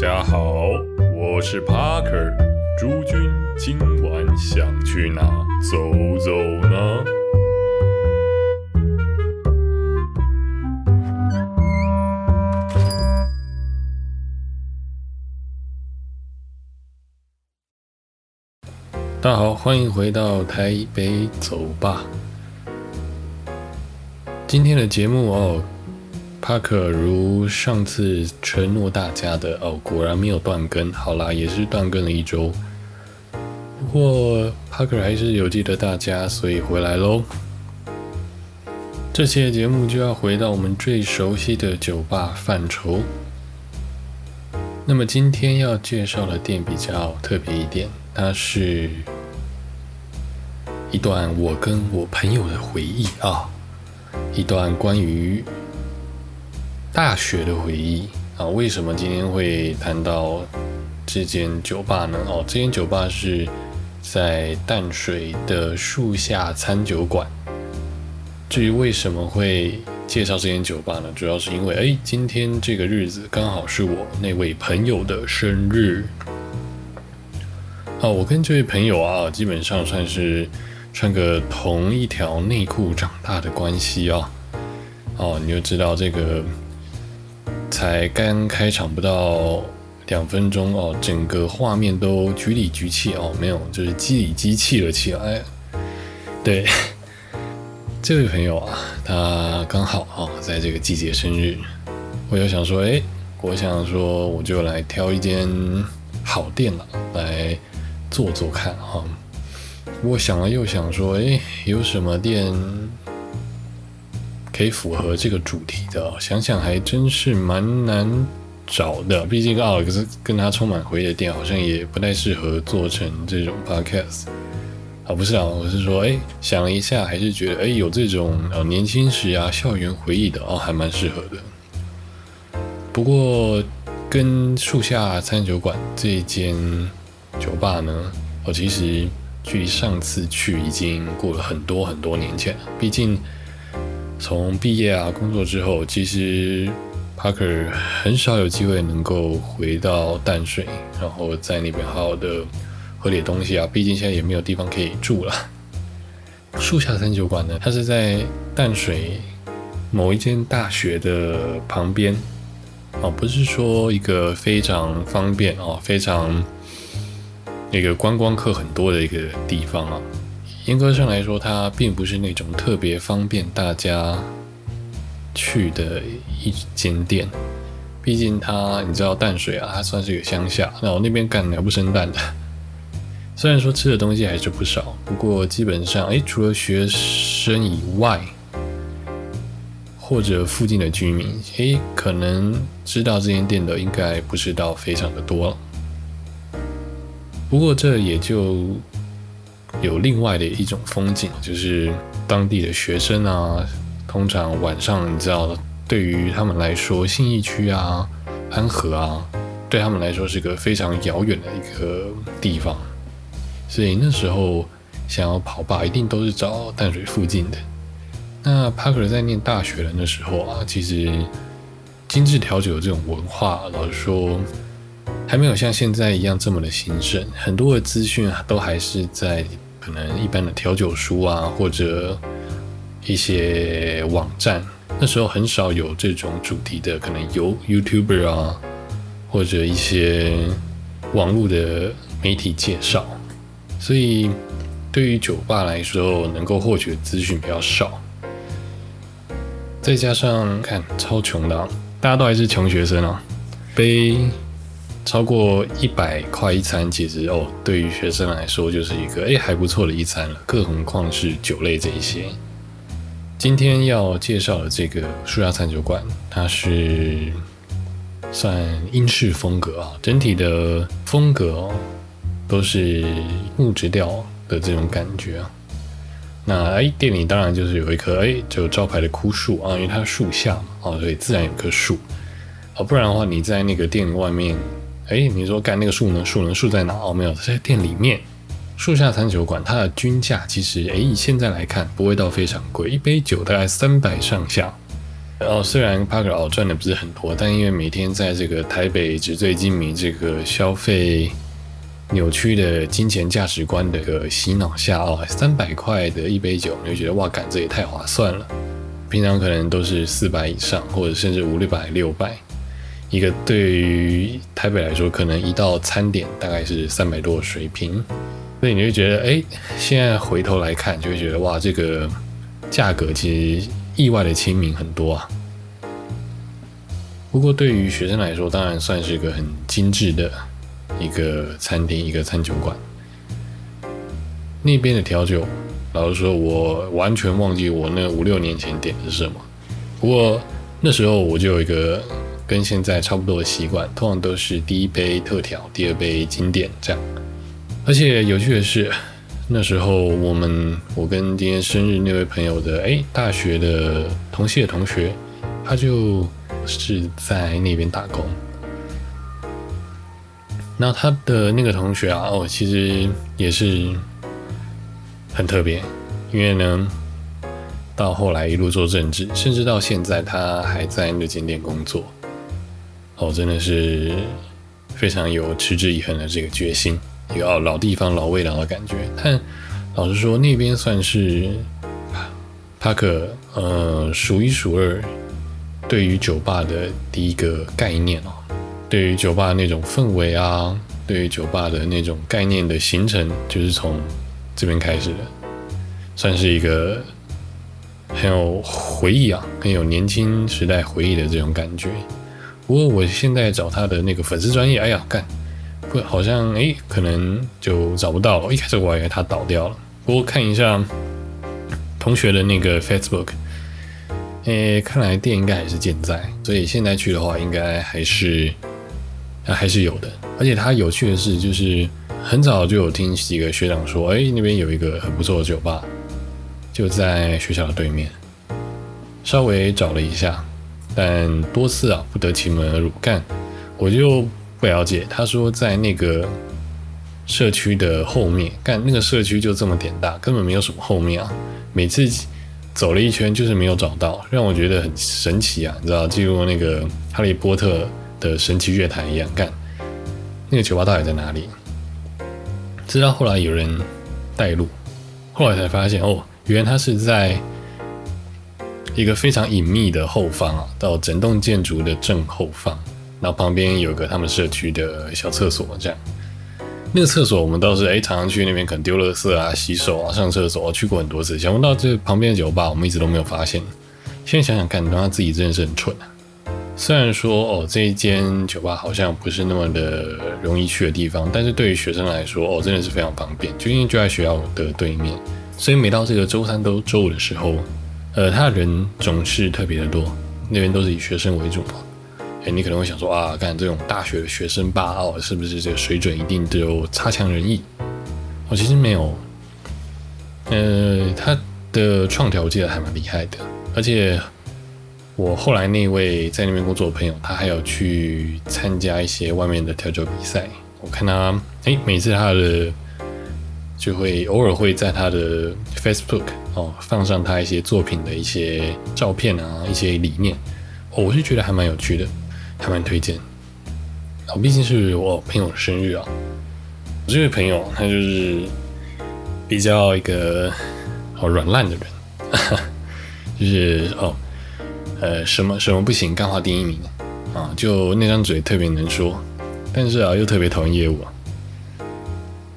大家好，我是 Parker。诸君今晚想去哪走走呢？大家好，欢迎回到台北走吧。今天的节目哦。帕克如上次承诺大家的哦，果然没有断更。好啦，也是断更了一周。不过帕克还是有记得大家，所以回来喽。这期的节目就要回到我们最熟悉的酒吧范畴。那么今天要介绍的店比较特别一点，它是一段我跟我朋友的回忆啊，一段关于。大学的回忆啊，为什么今天会谈到这间酒吧呢？哦，这间酒吧是在淡水的树下餐酒馆。至于为什么会介绍这间酒吧呢？主要是因为，哎，今天这个日子刚好是我那位朋友的生日。哦，我跟这位朋友啊，基本上算是穿个同一条内裤长大的关系啊。哦，你就知道这个。才刚开场不到两分钟哦，整个画面都局里局气哦，没有，就是机里机气了起来。对，这位朋友啊，他刚好啊，在这个季节生日，我就想说，哎，我想说，我就来挑一间好店了，来做做看哈。我想了又想说，哎，有什么店？可以符合这个主题的，想想还真是蛮难找的。毕竟奥尔克斯跟他充满回忆的店，好像也不太适合做成这种 podcast。啊，不是啊，我是说，哎，想了一下，还是觉得，哎，有这种呃年轻时啊校园回忆的哦，还蛮适合的。不过跟树下餐酒馆这间酒吧呢，我其实距离上次去已经过了很多很多年前了，毕竟。从毕业啊，工作之后，其实 Parker 很少有机会能够回到淡水，然后在那边好好的喝点东西啊。毕竟现在也没有地方可以住了。树下三酒馆呢，它是在淡水某一间大学的旁边哦，不是说一个非常方便哦，非常那个观光客很多的一个地方啊。严格上来说，它并不是那种特别方便大家去的一间店。毕竟它，你知道淡水啊，它算是一个乡下，那我那边干鸟不生蛋的。虽然说吃的东西还是不少，不过基本上，哎，除了学生以外，或者附近的居民，哎，可能知道这间店的应该不知道非常的多了。不过这也就。有另外的一种风景，就是当地的学生啊，通常晚上，你知道，对于他们来说，信义区啊、安和啊，对他们来说是个非常遥远的一个地方，所以那时候想要跑吧，一定都是找淡水附近的。那帕克在念大学的那时候啊，其实精致调酒这种文化，老实说。还没有像现在一样这么的兴盛，很多的资讯都还是在可能一般的调酒书啊，或者一些网站。那时候很少有这种主题的，可能有 YouTuber 啊，或者一些网络的媒体介绍。所以对于酒吧来说，能够获取的资讯比较少。再加上看超穷的，大家都还是穷学生啊，背。超过一百块一餐，其实哦，对于学生来说就是一个哎还不错的一餐了，更何况是酒类这一些。今天要介绍的这个舒亚餐酒馆，它是算英式风格啊，整体的风格哦都是木质调的这种感觉啊。那哎，店里当然就是有一棵哎就招牌的枯树啊，因为它树下嘛，哦，所以自然有棵树。哦，不然的话你在那个店外面。哎，你说干那个树呢？树呢？树在哪？哦，没有，在店里面。树下餐酒馆，它的均价其实，哎，现在来看，不会到非常贵，一杯酒大概三百上下。哦，虽然 p a r k e 赚的不是很多，但因为每天在这个台北纸醉金迷这个消费扭曲的金钱价值观的个洗脑下哦，三百块的一杯酒，你就觉得哇，干这也太划算了。平常可能都是四百以上，或者甚至五六百、六百。一个对于台北来说，可能一道餐点大概是三百多的水平，所以你会觉得，哎，现在回头来看，就会觉得哇，这个价格其实。意外的亲民很多啊，不过对于学生来说，当然算是一个很精致的一个餐厅，一个餐酒馆。那边的调酒，老实说，我完全忘记我那五六年前点的是什么。不过那时候我就有一个跟现在差不多的习惯，通常都是第一杯特调，第二杯经典这样。而且有趣的是。那时候，我们我跟今天生日那位朋友的哎，大学的同系的同学，他就是在那边打工。那他的那个同学啊，哦，其实也是很特别，因为呢，到后来一路做政治，甚至到现在他还在那间店工作。哦，真的是非常有持之以恒的这个决心。一个老地方老味道的感觉，但老实说，那边算是帕克呃数一数二对于酒吧的第一个概念哦。对于酒吧那种氛围啊，对于酒吧的那种概念的形成，就是从这边开始的，算是一个很有回忆啊，很有年轻时代回忆的这种感觉。不过我现在找他的那个粉丝专业，哎呀，干！不，好像哎，可能就找不到了。一开始我还以为他倒掉了，不过看一下同学的那个 Facebook，哎，看来店应该还是健在，所以现在去的话，应该还是还是有的。而且他有趣的是，就是很早就有听几个学长说，哎，那边有一个很不错的酒吧，就在学校的对面。稍微找了一下，但多次啊不得其门而入，干我就。不了解，他说在那个社区的后面，干那个社区就这么点大，根本没有什么后面啊。每次走了一圈就是没有找到，让我觉得很神奇啊，你知道，进入那个哈利波特的神奇乐坛一样。干那个酒吧到底在哪里？直到后来有人带路，后来才发现哦，原来他是在一个非常隐秘的后方啊，到整栋建筑的正后方。然后旁边有个他们社区的小厕所，这样。那个厕所我们倒是哎，常常去那边可能丢垃圾啊、洗手啊、上厕所啊，去过很多次。想不到这旁边的酒吧，我们一直都没有发现。现在想想看，他自己真的是很蠢啊。虽然说哦，这一间酒吧好像不是那么的容易去的地方，但是对于学生来说哦，真的是非常方便，就因为就在学校的对面，所以每到这个周三都周五的时候，呃，他人总是特别的多。那边都是以学生为主嘛。哎，你可能会想说啊，看这种大学的学生吧，哦，是不是这个水准一定就差强人意？我其实没有，呃，他的创调我记得还蛮厉害的，而且我后来那位在那边工作的朋友，他还有去参加一些外面的调酒比赛。我看他，哎，每次他的就会偶尔会在他的 Facebook 哦放上他一些作品的一些照片啊，一些理念，我是觉得还蛮有趣的。还蛮推荐，哦，毕竟是我朋友的生日啊。我这位朋友他就是比较一个哦软烂的人，就是哦，呃，什么什么不行，干话第一名啊，就那张嘴特别能说，但是啊又特别讨厌业务，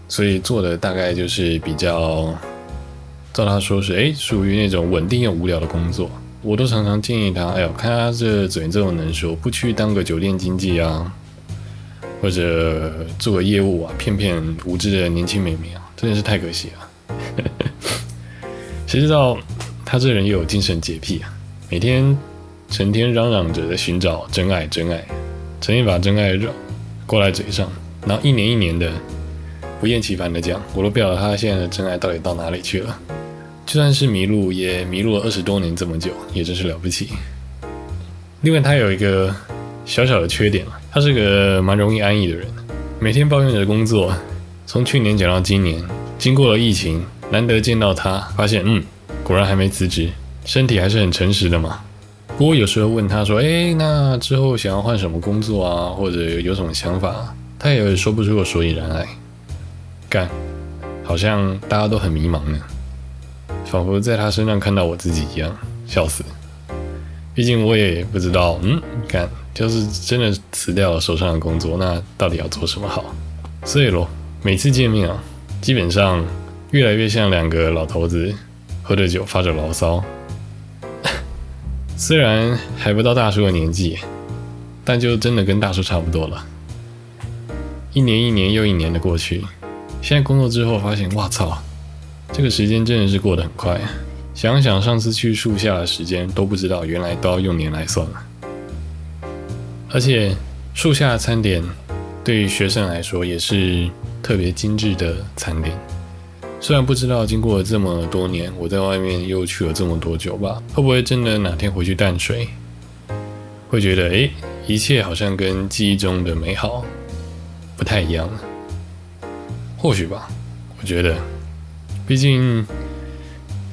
所以做的大概就是比较，照他说是哎，属于那种稳定又无聊的工作。我都常常建议他，哎呦，看他这嘴这么能说，不去当个酒店经济啊，或者做个业务啊，骗骗无知的年轻美眉啊，真的是太可惜了。谁知道他这人又有精神洁癖啊，每天成天嚷嚷着在寻找真爱，真爱，成天把真爱绕挂在嘴上，然后一年一年的不厌其烦的讲，我都不晓得他现在的真爱到底到哪里去了。就算是迷路，也迷路了二十多年这么久，也真是了不起。另外，他有一个小小的缺点他是个蛮容易安逸的人，每天抱怨着工作，从去年讲到今年，经过了疫情，难得见到他，发现嗯，果然还没辞职，身体还是很诚实的嘛。不过有时候问他说：“哎，那之后想要换什么工作啊，或者有什么想法？”他也说不出个所以然来。干，好像大家都很迷茫呢，仿佛在他身上看到我自己一样，笑死。毕竟我也不知道，嗯，干，就是真的辞掉了手上的工作，那到底要做什么好？所以咯，每次见面啊，基本上越来越像两个老头子喝着酒发着牢骚。虽然还不到大叔的年纪，但就真的跟大叔差不多了。一年一年又一年的过去，现在工作之后发现，哇操，这个时间真的是过得很快。想想上次去树下的时间，都不知道原来都要用年来算了。而且树下的餐点对于学生来说也是特别精致的餐点。虽然不知道经过了这么多年，我在外面又去了这么多酒吧，会不会真的哪天回去淡水，会觉得诶，一切好像跟记忆中的美好不太一样了？或许吧，我觉得，毕竟。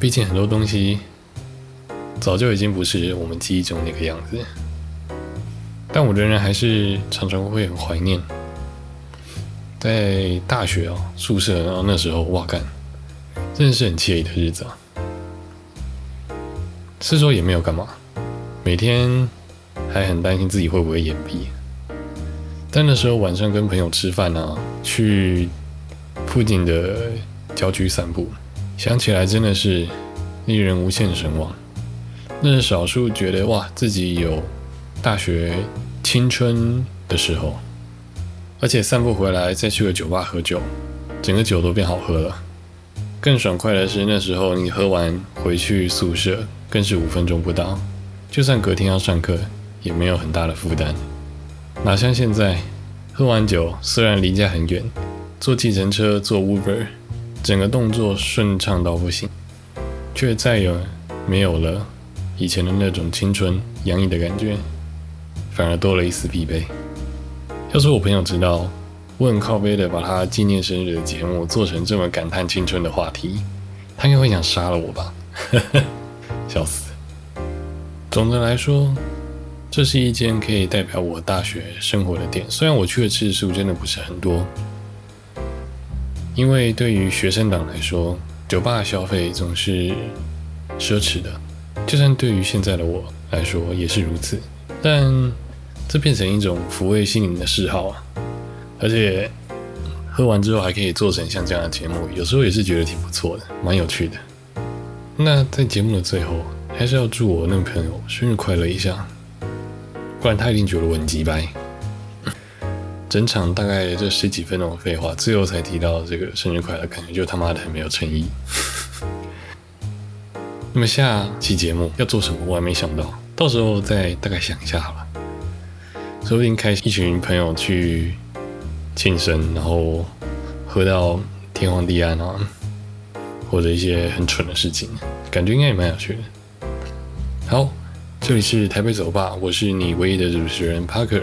毕竟很多东西早就已经不是我们记忆中那个样子，但我仍然还是常常会很怀念在大学哦宿舍，然后那时候哇干，真的是很惬意的日子啊。是说也没有干嘛，每天还很担心自己会不会眼闭，但那时候晚上跟朋友吃饭啊，去附近的郊区散步。想起来真的是令人无限神往。那是少数觉得哇自己有大学青春的时候，而且散步回来再去个酒吧喝酒，整个酒都变好喝了。更爽快的是那时候你喝完回去宿舍，更是五分钟不到，就算隔天要上课也没有很大的负担。哪像现在，喝完酒虽然离家很远，坐计程车坐 Uber。整个动作顺畅到不行，却再也没有了以前的那种青春洋溢的感觉，反而多了一丝疲惫。要是我朋友知道我很靠背的把他纪念生日的节目做成这么感叹青春的话题，他应该会想杀了我吧？笑死！总的来说，这是一间可以代表我大学生活的店，虽然我去的次数真的不是很多。因为对于学生党来说，酒吧的消费总是奢侈的，就算对于现在的我来说也是如此。但这变成一种抚慰心灵的嗜好啊！而且喝完之后还可以做成像这样的节目，有时候也是觉得挺不错的，蛮有趣的。那在节目的最后，还是要祝我那个朋友生日快乐一下，不然他一定觉得我很鸡掰。整场大概这十几分钟的废话，最后才提到这个生日快乐，感觉就他妈的很没有诚意。那么下期节目要做什么，我还没想到，到时候再大概想一下好了。说不定开一群朋友去庆生，然后喝到天荒地暗啊，或者一些很蠢的事情，感觉应该也蛮有趣的。好，这里是台北走吧，我是你唯一的主持人 Parker。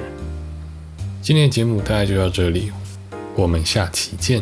今天的节目大概就到这里，我们下期见。